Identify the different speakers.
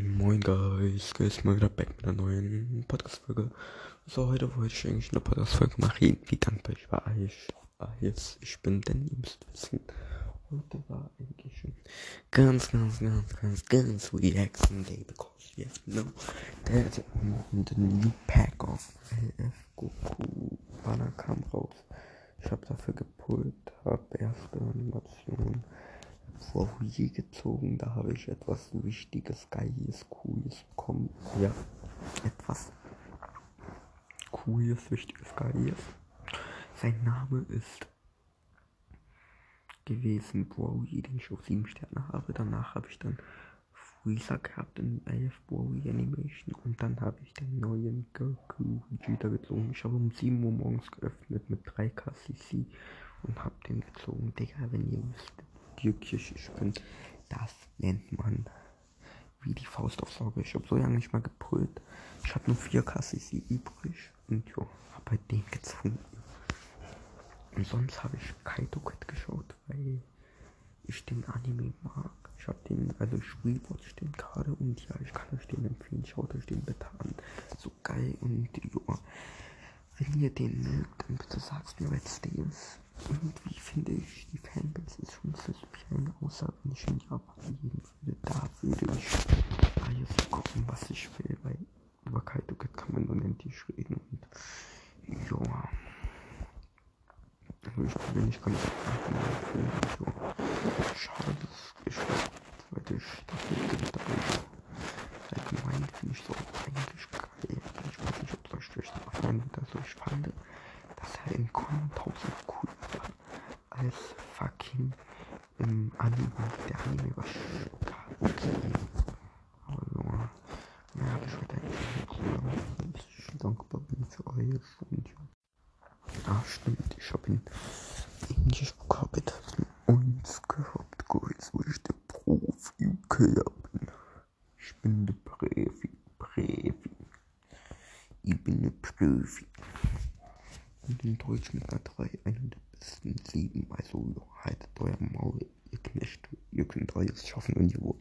Speaker 1: Moin Guys, Guys mal wieder back mit einer neuen Podcast-Folge. So, heute wollte ich eigentlich eine Podcast-Folge machen, wie dankbar ich war. Ich, ah, jetzt, ich bin, denn ihr müsst wissen, heute war eigentlich schon ganz, ganz, ganz, ganz, ganz relaxing day because you to know that the new pack of LF Goku Banner kam raus. Ich habe dafür gepult, habe erste Animation Fourier gezogen. Da habe ich etwas Wichtiges, Geiles, Cooles bekommen. Ja, etwas Cooles, Wichtiges, Geiles. Sein Name ist gewesen Broly, den ich auf 7 Sterne habe. Danach habe ich dann Freezer gehabt in 11 Broly Animation und dann habe ich den neuen Goku Vegeta gezogen. Ich habe um 7 Uhr morgens geöffnet mit 3 KCC und habe den gezogen. Digga, wenn ihr wüsstet ich bin. Das nennt man wie die Faust aufs Auge. Ich habe so lange nicht mal gebrüllt. Ich habe nur 4 KCC übrig und ja, habe halt den gezwungen. Und sonst habe ich Kaito Kid geschaut, weil ich den Anime mag. Ich habe den, also ich rewatch den gerade und ja, ich kann euch den empfehlen. Schaut euch den bitte an. So geil und ja. Wenn ihr den mögt, dann bitte sagt mir, was der ist. Irgendwie finde ich, ich Japan leben würde. Da würde ich alles gucken, was ich will, weil über Kaito kann man unendlich reden und ja. Also ich bin nicht ganz empfehlen. Ja. Schade, dass ich zweite Staffel gibt, aber ja. allgemein finde ich so eigentlich geil. Ich weiß nicht, ob es euch durch gefallen wird. Also ich fand, dass er in Con tausend cool war als fucking im Anime. Der Anime war okay. Aber ja, mehr habe ich heute eigentlich nicht so. Ich dankbar bin für und ja. Ah, stimmt, ich habe ihn Englisch gehabt uns gehabt, Guys, wo ich der Profi-Killer bin. Ich bin der Profi, Profi. Ich bin der Profi. Und in Deutsch mit einer 3 einer der besten 7. Also haltet euer Maul, ihr Knechte. Ihr könnt alles schaffen und ihr wollt.